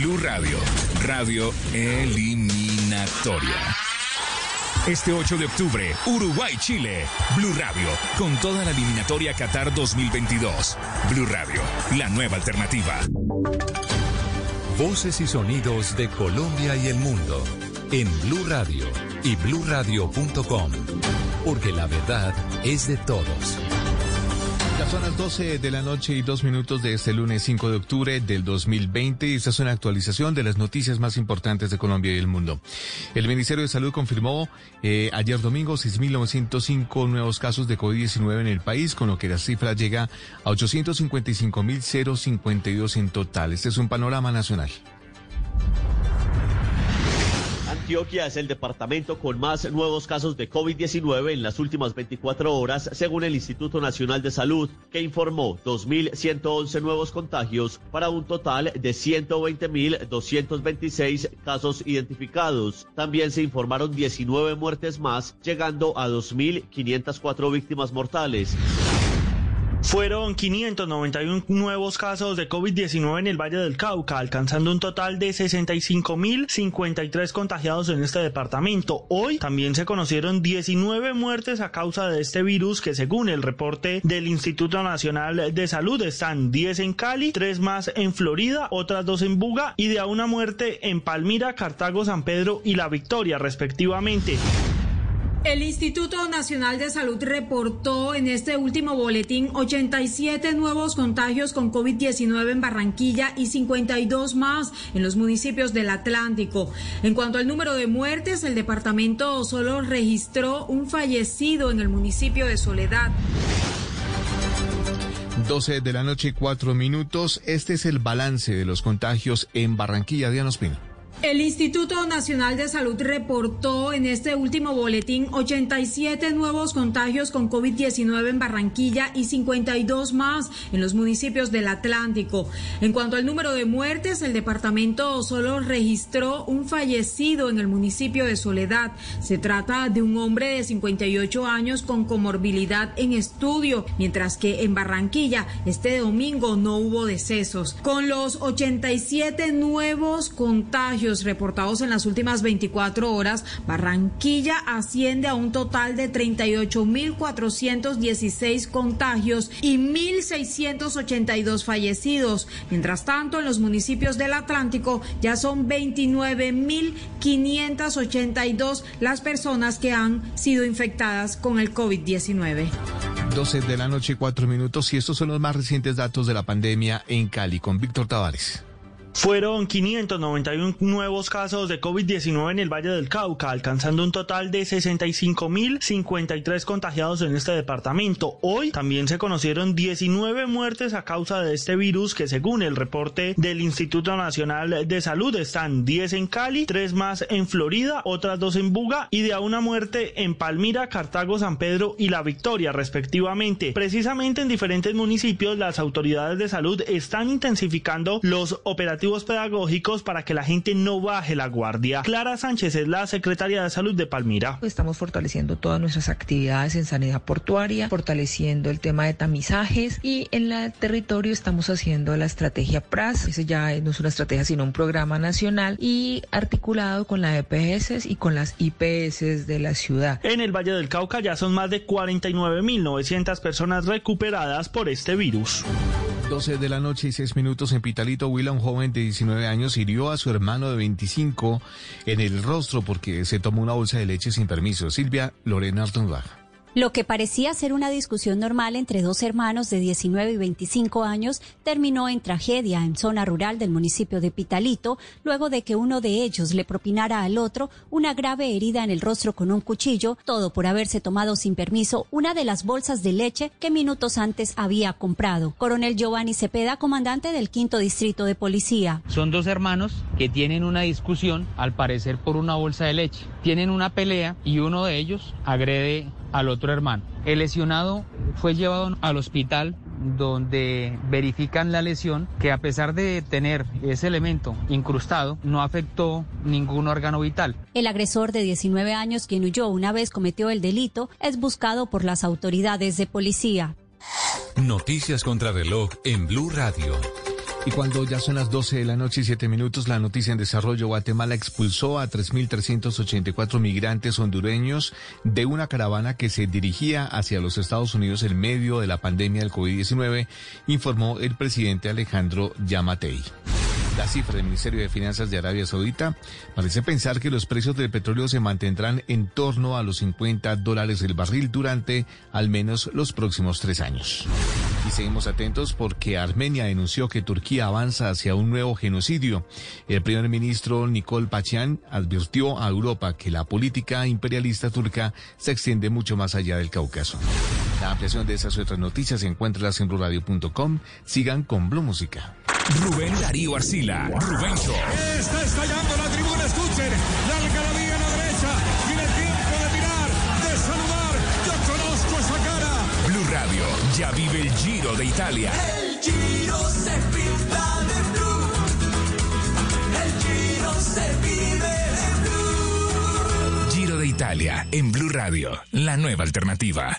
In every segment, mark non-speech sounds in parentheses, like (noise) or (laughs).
Blue Radio, radio eliminatoria. Este 8 de octubre, Uruguay-Chile. Blue Radio, con toda la eliminatoria Qatar 2022. Blue Radio, la nueva alternativa. Voces y sonidos de Colombia y el mundo en Blue Radio y bluradio.com, porque la verdad es de todos. Ya son las 12 de la noche y dos minutos de este lunes 5 de octubre del 2020 y esta es una actualización de las noticias más importantes de Colombia y el mundo. El Ministerio de Salud confirmó eh, ayer domingo 6.905 nuevos casos de COVID-19 en el país, con lo que la cifra llega a 855.052 en total. Este es un panorama nacional. Antioquia es el departamento con más nuevos casos de COVID-19 en las últimas 24 horas, según el Instituto Nacional de Salud, que informó 2.111 nuevos contagios para un total de 120.226 casos identificados. También se informaron 19 muertes más, llegando a 2.504 víctimas mortales. Fueron 591 nuevos casos de COVID-19 en el Valle del Cauca, alcanzando un total de 65.053 contagiados en este departamento. Hoy también se conocieron 19 muertes a causa de este virus que según el reporte del Instituto Nacional de Salud están 10 en Cali, 3 más en Florida, otras 2 en Buga y de a una muerte en Palmira, Cartago, San Pedro y La Victoria respectivamente. El Instituto Nacional de Salud reportó en este último boletín 87 nuevos contagios con COVID-19 en Barranquilla y 52 más en los municipios del Atlántico. En cuanto al número de muertes, el departamento solo registró un fallecido en el municipio de Soledad. 12 de la noche y 4 minutos. Este es el balance de los contagios en Barranquilla. Diana Ospina. El Instituto Nacional de Salud reportó en este último boletín 87 nuevos contagios con COVID-19 en Barranquilla y 52 más en los municipios del Atlántico. En cuanto al número de muertes, el departamento solo registró un fallecido en el municipio de Soledad. Se trata de un hombre de 58 años con comorbilidad en estudio, mientras que en Barranquilla este domingo no hubo decesos. Con los 87 nuevos contagios reportados en las últimas 24 horas, Barranquilla asciende a un total de 38.416 contagios y 1.682 fallecidos. Mientras tanto, en los municipios del Atlántico ya son 29.582 las personas que han sido infectadas con el COVID-19. 12 de la noche y 4 minutos y estos son los más recientes datos de la pandemia en Cali con Víctor Tavares. Fueron 591 nuevos casos de COVID-19 en el Valle del Cauca, alcanzando un total de 65.053 contagiados en este departamento. Hoy también se conocieron 19 muertes a causa de este virus que según el reporte del Instituto Nacional de Salud están 10 en Cali, 3 más en Florida, otras 2 en Buga y de a una muerte en Palmira, Cartago, San Pedro y La Victoria respectivamente. Precisamente en diferentes municipios las autoridades de salud están intensificando los operativos pedagógicos para que la gente no baje la guardia. Clara Sánchez es la secretaria de salud de Palmira. Estamos fortaleciendo todas nuestras actividades en sanidad portuaria, fortaleciendo el tema de tamizajes y en el territorio estamos haciendo la estrategia PRAS, ese ya no es una estrategia sino un programa nacional y articulado con la EPS y con las IPS de la ciudad. En el Valle del Cauca ya son más de 49.900 personas recuperadas por este virus. 12 de la noche y 6 minutos en Pitalito, Huila, un joven de 19 años, hirió a su hermano de 25 en el rostro porque se tomó una bolsa de leche sin permiso. Silvia Lorena Artunbaja. Lo que parecía ser una discusión normal entre dos hermanos de 19 y 25 años terminó en tragedia en zona rural del municipio de Pitalito, luego de que uno de ellos le propinara al otro una grave herida en el rostro con un cuchillo, todo por haberse tomado sin permiso una de las bolsas de leche que minutos antes había comprado. Coronel Giovanni Cepeda, comandante del quinto distrito de policía. Son dos hermanos que tienen una discusión, al parecer por una bolsa de leche. Tienen una pelea y uno de ellos agrede al otro hermano. El lesionado fue llevado al hospital donde verifican la lesión que a pesar de tener ese elemento incrustado no afectó ningún órgano vital. El agresor de 19 años, quien huyó una vez cometió el delito, es buscado por las autoridades de policía. Noticias contra reloj en Blue Radio. Y cuando ya son las 12 de la noche y 7 minutos, la noticia en desarrollo, Guatemala expulsó a 3.384 migrantes hondureños de una caravana que se dirigía hacia los Estados Unidos en medio de la pandemia del COVID-19, informó el presidente Alejandro Yamatei. La cifra del Ministerio de Finanzas de Arabia Saudita parece pensar que los precios del petróleo se mantendrán en torno a los 50 dólares el barril durante al menos los próximos tres años. Y seguimos atentos porque Armenia denunció que Turquía avanza hacia un nuevo genocidio. El primer ministro Nicole Pachian advirtió a Europa que la política imperialista turca se extiende mucho más allá del Cáucaso. La ampliación de esas otras noticias encuéntralas en bluradio.com. Sigan con Blue Música. Rubén Darío Arcila, Rubencho. Está estallando la tribuna, escuchen. La algarabía en la derecha. Tiene tiempo de mirar, de saludar. Yo conozco esa cara. Blue Radio ya vive el Giro de Italia. El Giro se pinta de blue. El Giro se vive de blue. Giro de Italia en Blue Radio, la nueva alternativa.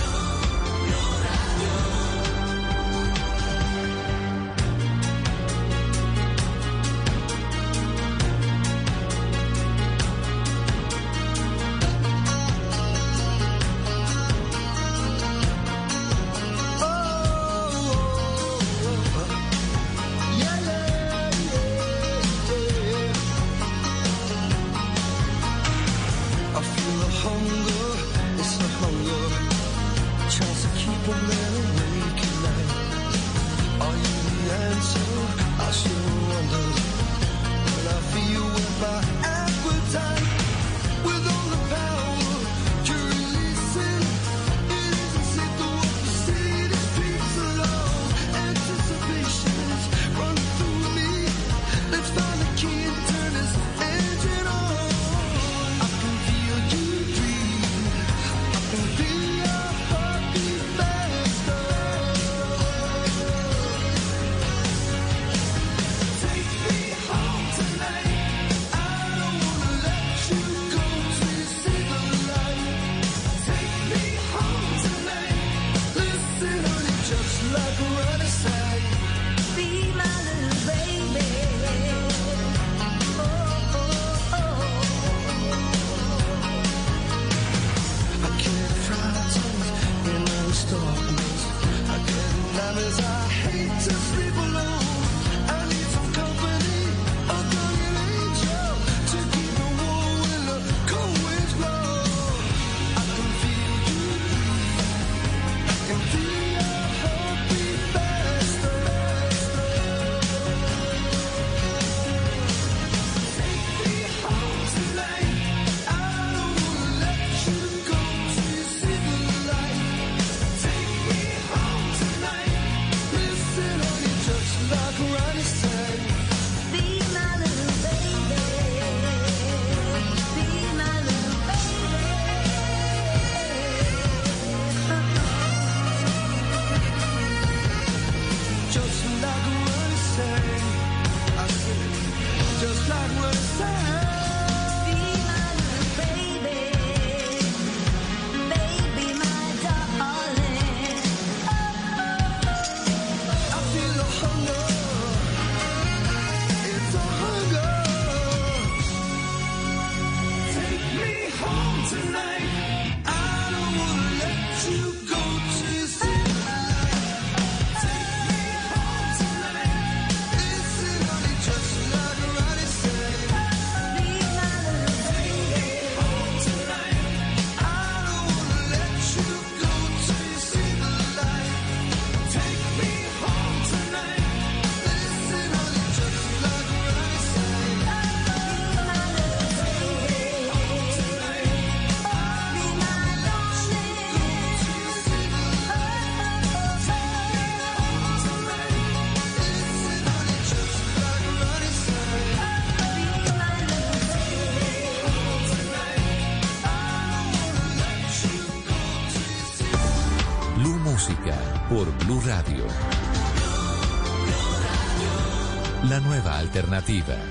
alternativa.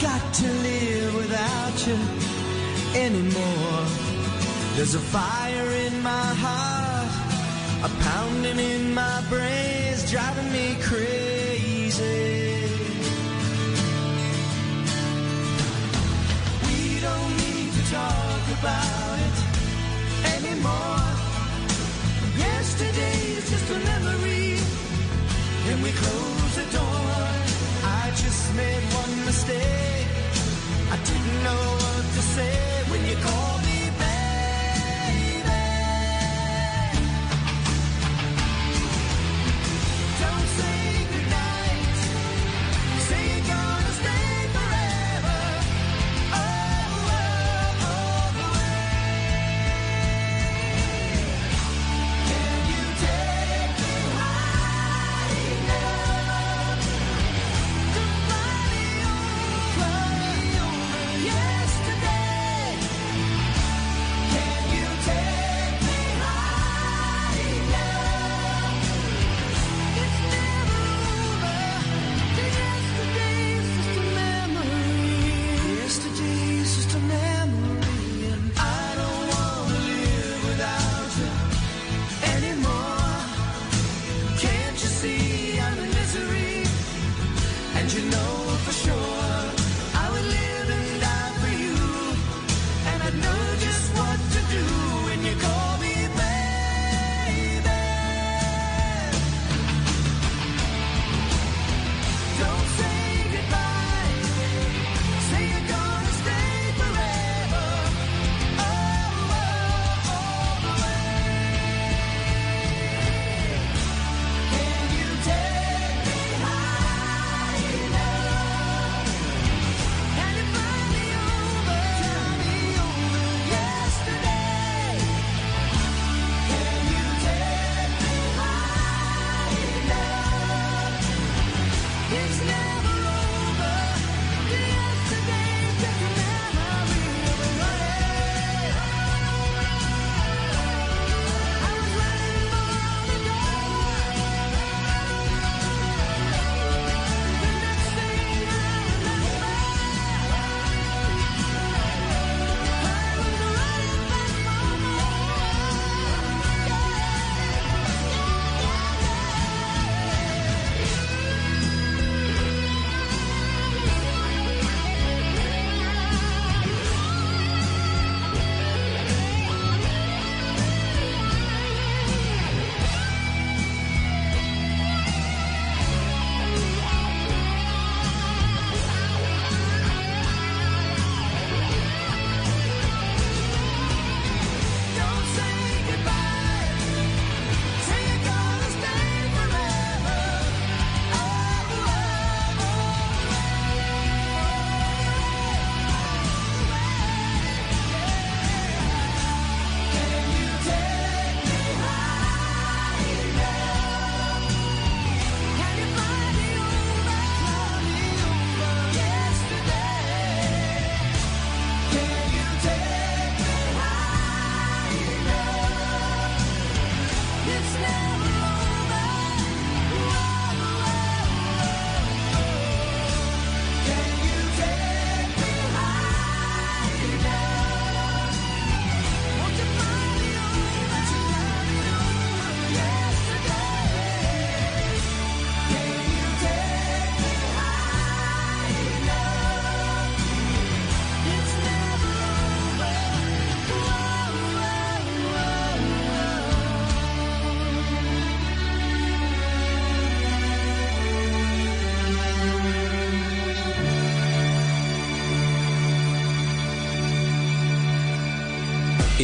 got to live without you anymore. There's a fire.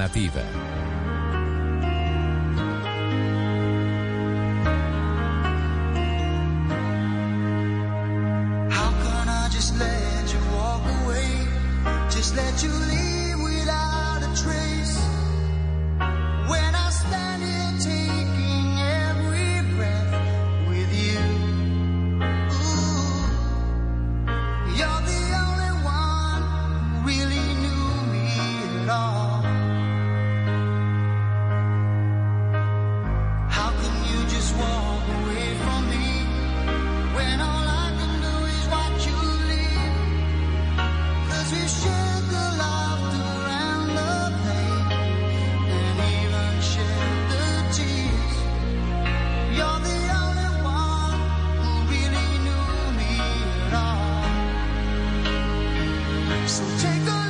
alternativa. So take a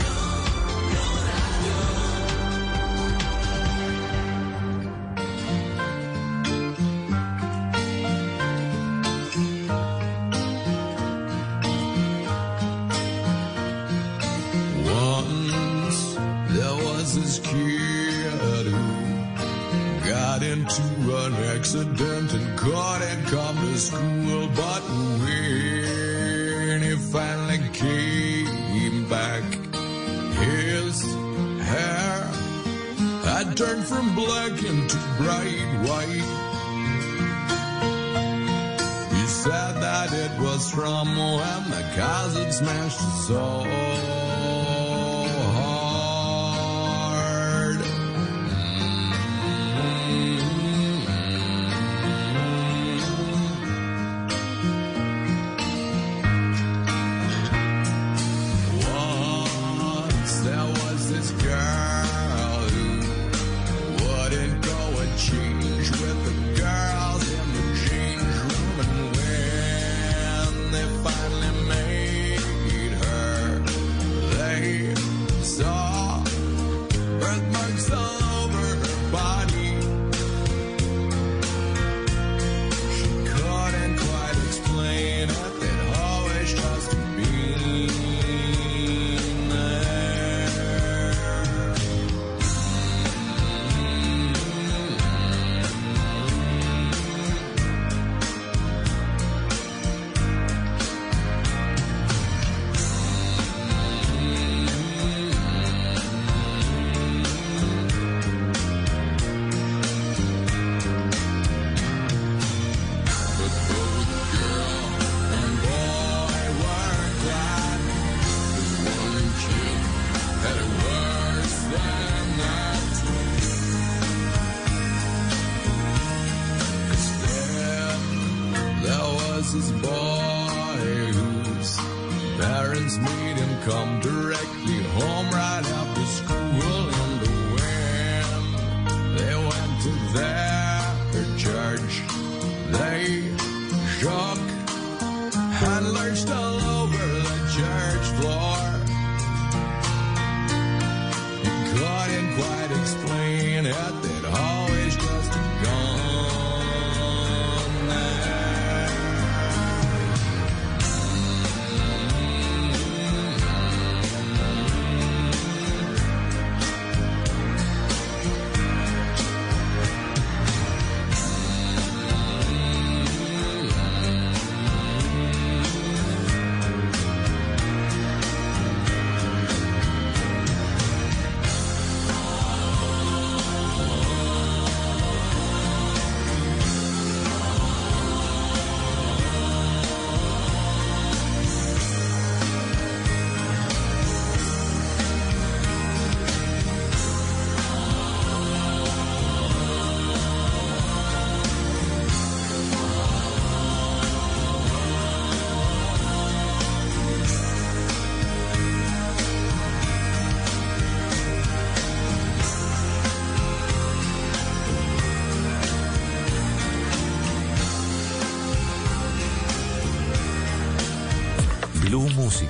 So.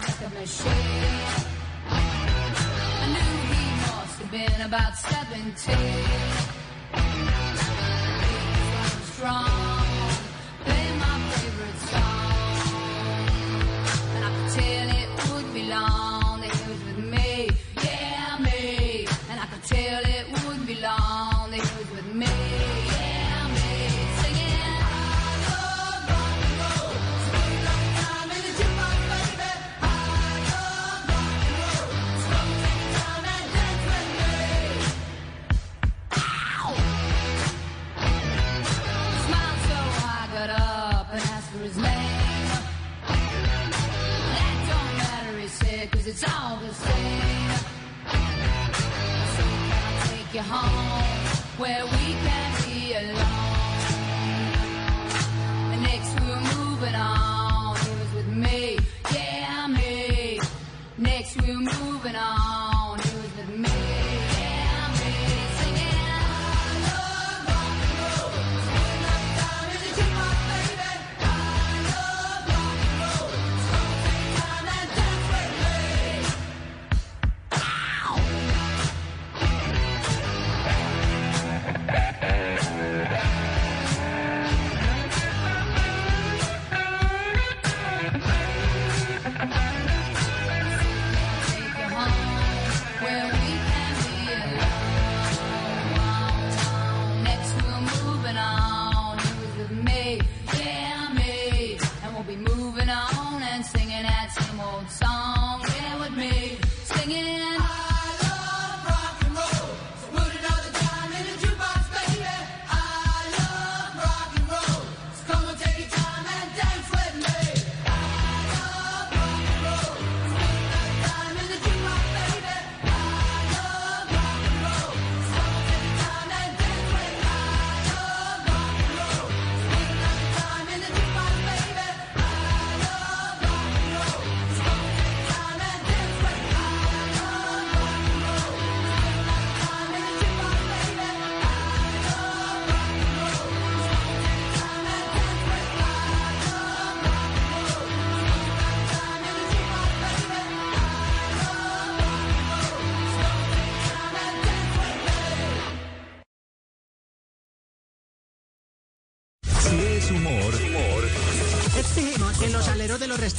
out the machine. I knew he must have been about 17. He was strong.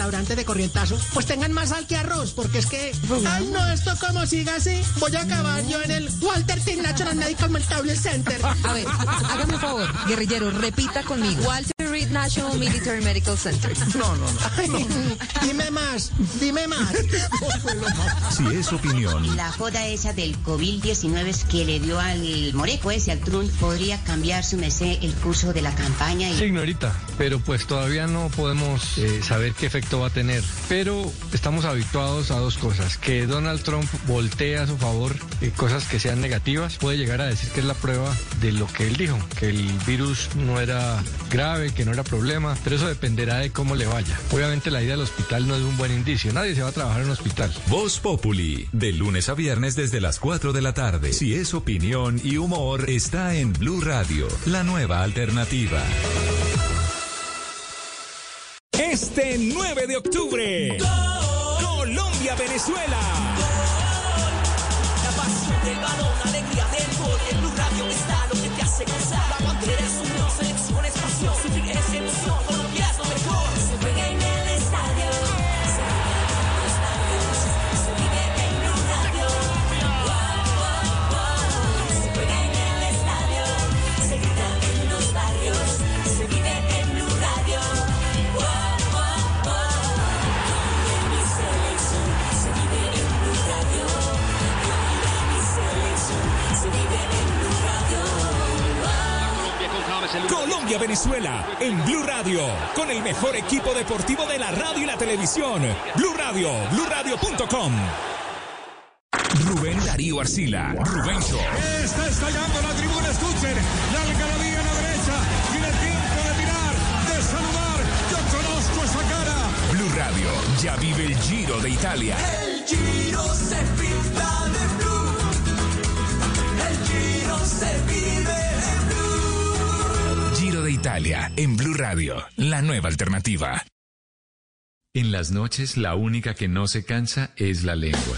Aleros de corrientazo pues tengan más sal que arroz, porque es que, ay no, esto como siga así, voy a acabar yo en el Walter T. National Medical Mental Center. A ver, hágame un favor, guerrillero, repita conmigo. Walter National Military Medical Center. (laughs) No, no, no. Ay, dime más, dime más. Si es opinión, La joda esa del COVID-19 es que le dio al moreco ese, al Trump, podría cambiar su merced el curso de la campaña y... Señorita, pero pues todavía no podemos eh, saber qué efecto va a tener. Pero estamos habituados a dos cosas. Que Donald Trump voltee a su favor eh, cosas que sean negativas. Puede llegar a decir que es la prueba de lo que él dijo, que el virus no era grave, que no era problema. Pero eso dependerá de cómo le vaya. Obviamente la ida al hospital no es un buen indicio. Nadie se va a trabajar en un hospital. Voz Populi, de lunes a viernes desde las 4 de la tarde. Si es opinión y humor, está en Blue Radio, la nueva alternativa. Este 9 de octubre, Colombia-Venezuela. La pasión del balón, la alegría del gol. En Blue Radio está lo que te hace Colombia-Venezuela en Blue Radio, con el mejor equipo deportivo de la radio y la televisión. Blue Radio, BlueRadio.com. Rubén Darío Arcila, Rubencho. Está estallando la tribuna, escuchen. La algarabía a la derecha. Tiene tiempo de mirar, de saludar. Yo conozco esa cara. Blue Radio ya vive el Giro de Italia. El Giro se pinta de blue. El Giro se vive Italia en Blue Radio, la nueva alternativa. En las noches la única que no se cansa es la lengua.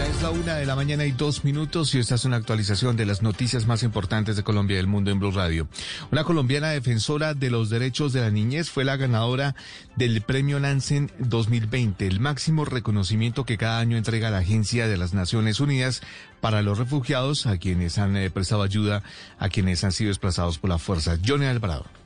Ya es la una de la mañana y dos minutos y esta es una actualización de las noticias más importantes de Colombia y del mundo en Blue Radio. Una colombiana defensora de los derechos de la niñez fue la ganadora del Premio Nansen 2020, el máximo reconocimiento que cada año entrega la Agencia de las Naciones Unidas para los refugiados, a quienes han eh, prestado ayuda, a quienes han sido desplazados por la fuerza. Johnny Alvarado.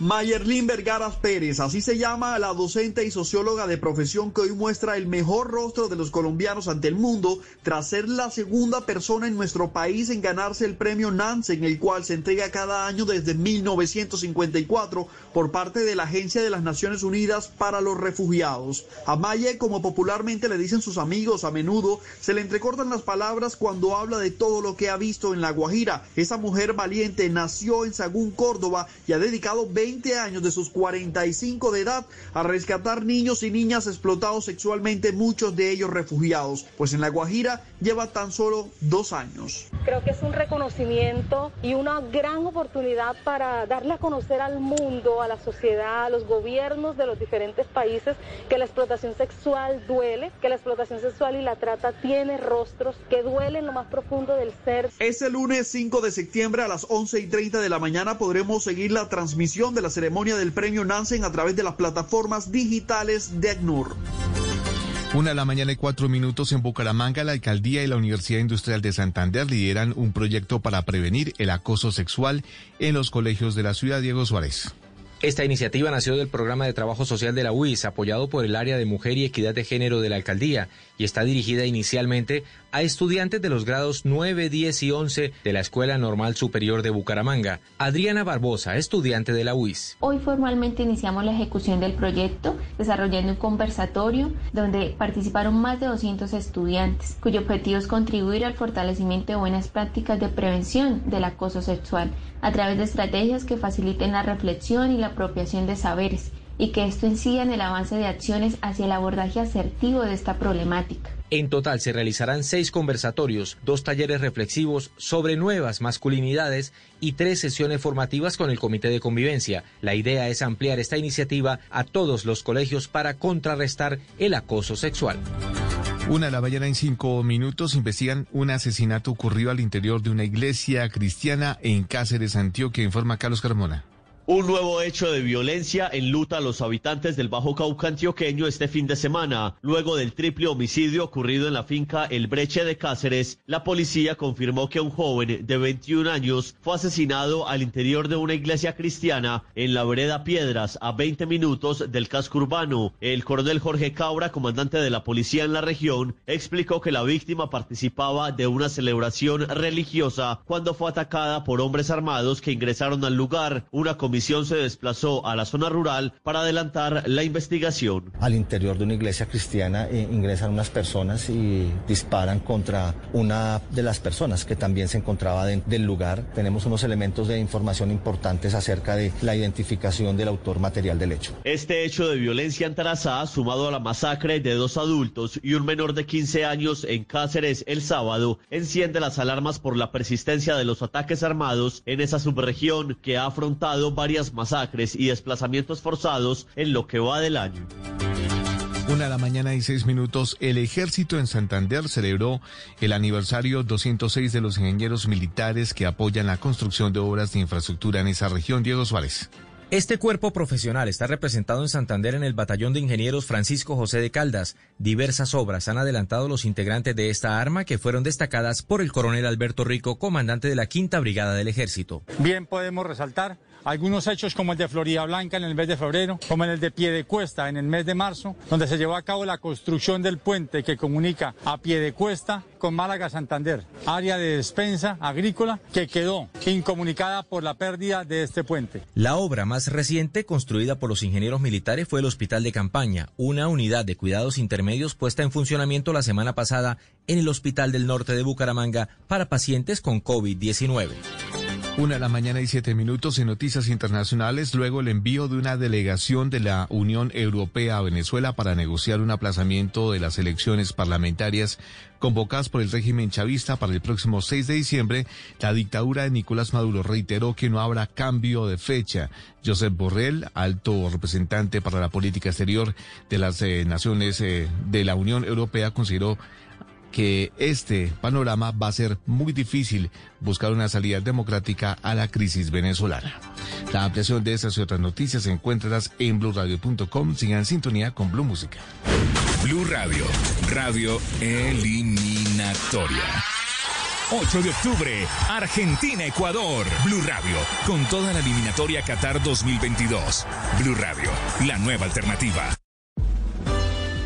Mayerlin Vergaras Pérez, así se llama la docente y socióloga de profesión que hoy muestra el mejor rostro de los colombianos ante el mundo tras ser la segunda persona en nuestro país en ganarse el premio Nansen, el cual se entrega cada año desde 1954 por parte de la Agencia de las Naciones Unidas para los Refugiados. A Maye, como popularmente le dicen sus amigos a menudo, se le entrecortan las palabras cuando habla de todo lo que ha visto en La Guajira. Esa mujer valiente nació en Sagún, Córdoba y ha dedicado 20 años de sus 45 de edad a rescatar niños y niñas explotados sexualmente, muchos de ellos refugiados, pues en La Guajira lleva tan solo dos años. Creo que es un reconocimiento y una gran oportunidad para darle a conocer al mundo, a la sociedad, a los gobiernos de los diferentes países que la explotación sexual duele, que la explotación sexual y la trata tiene rostros que duelen lo más profundo del ser. Este lunes 5 de septiembre a las 11 y 30 de la mañana podremos seguir la transmisión de la ceremonia del premio Nansen a través de las plataformas digitales de ACNUR. Una de la mañana y cuatro minutos en Bucaramanga, la alcaldía y la Universidad Industrial de Santander lideran un proyecto para prevenir el acoso sexual en los colegios de la ciudad. Diego Suárez. Esta iniciativa nació del programa de trabajo social de la UIS, apoyado por el área de mujer y equidad de género de la alcaldía, y está dirigida inicialmente a estudiantes de los grados 9, 10 y 11 de la Escuela Normal Superior de Bucaramanga. Adriana Barbosa, estudiante de la UIS. Hoy formalmente iniciamos la ejecución del proyecto, desarrollando un conversatorio donde participaron más de 200 estudiantes, cuyo objetivo es contribuir al fortalecimiento de buenas prácticas de prevención del acoso sexual a través de estrategias que faciliten la reflexión y la apropiación de saberes y que esto incida en el avance de acciones hacia el abordaje asertivo de esta problemática. En total se realizarán seis conversatorios, dos talleres reflexivos sobre nuevas masculinidades y tres sesiones formativas con el Comité de Convivencia. La idea es ampliar esta iniciativa a todos los colegios para contrarrestar el acoso sexual. Una de la mañana en cinco minutos investigan un asesinato ocurrido al interior de una iglesia cristiana en Cáceres, Antioquia, informa Carlos Carmona. Un nuevo hecho de violencia enluta a los habitantes del Bajo Cauca antioqueño este fin de semana. Luego del triple homicidio ocurrido en la finca El Breche de Cáceres, la policía confirmó que un joven de 21 años fue asesinado al interior de una iglesia cristiana en la vereda Piedras, a 20 minutos del casco urbano. El coronel Jorge Cabra, comandante de la policía en la región, explicó que la víctima participaba de una celebración religiosa cuando fue atacada por hombres armados que ingresaron al lugar. Una se desplazó a la zona rural para adelantar la investigación. Al interior de una iglesia cristiana eh, ingresan unas personas y disparan contra una de las personas que también se encontraba de, del lugar. Tenemos unos elementos de información importantes acerca de la identificación del autor material del hecho. Este hecho de violencia en Tarazá, sumado a la masacre de dos adultos y un menor de 15 años en Cáceres el sábado, enciende las alarmas por la persistencia de los ataques armados en esa subregión que ha afrontado varias masacres y desplazamientos forzados en lo que va del año. Una de la mañana y seis minutos, el ejército en Santander celebró el aniversario 206 de los ingenieros militares que apoyan la construcción de obras de infraestructura en esa región. Diego Suárez. Este cuerpo profesional está representado en Santander en el Batallón de Ingenieros Francisco José de Caldas. Diversas obras han adelantado los integrantes de esta arma que fueron destacadas por el coronel Alberto Rico, comandante de la Quinta Brigada del Ejército. Bien podemos resaltar algunos hechos como el de Florida Blanca en el mes de febrero, como en el de Piedecuesta en el mes de marzo, donde se llevó a cabo la construcción del puente que comunica a Piedecuesta con Málaga Santander, área de despensa agrícola que quedó incomunicada por la pérdida de este puente. La obra más reciente, construida por los ingenieros militares, fue el Hospital de Campaña, una unidad de cuidados intermedios puesta en funcionamiento la semana pasada en el Hospital del Norte de Bucaramanga para pacientes con COVID-19. Una de la mañana y siete minutos en noticias internacionales, luego el envío de una delegación de la Unión Europea a Venezuela para negociar un aplazamiento de las elecciones parlamentarias convocadas por el régimen chavista para el próximo 6 de diciembre, la dictadura de Nicolás Maduro reiteró que no habrá cambio de fecha. Josep Borrell, alto representante para la política exterior de las eh, naciones eh, de la Unión Europea, consideró que este panorama va a ser muy difícil buscar una salida democrática a la crisis venezolana. La ampliación de estas y otras noticias encuentradas en blueradio.com. Sigan en sintonía con Blue Música. Blue Radio, radio eliminatoria. 8 de octubre, Argentina-Ecuador. Blue Radio, con toda la eliminatoria Qatar 2022. Blue Radio, la nueva alternativa.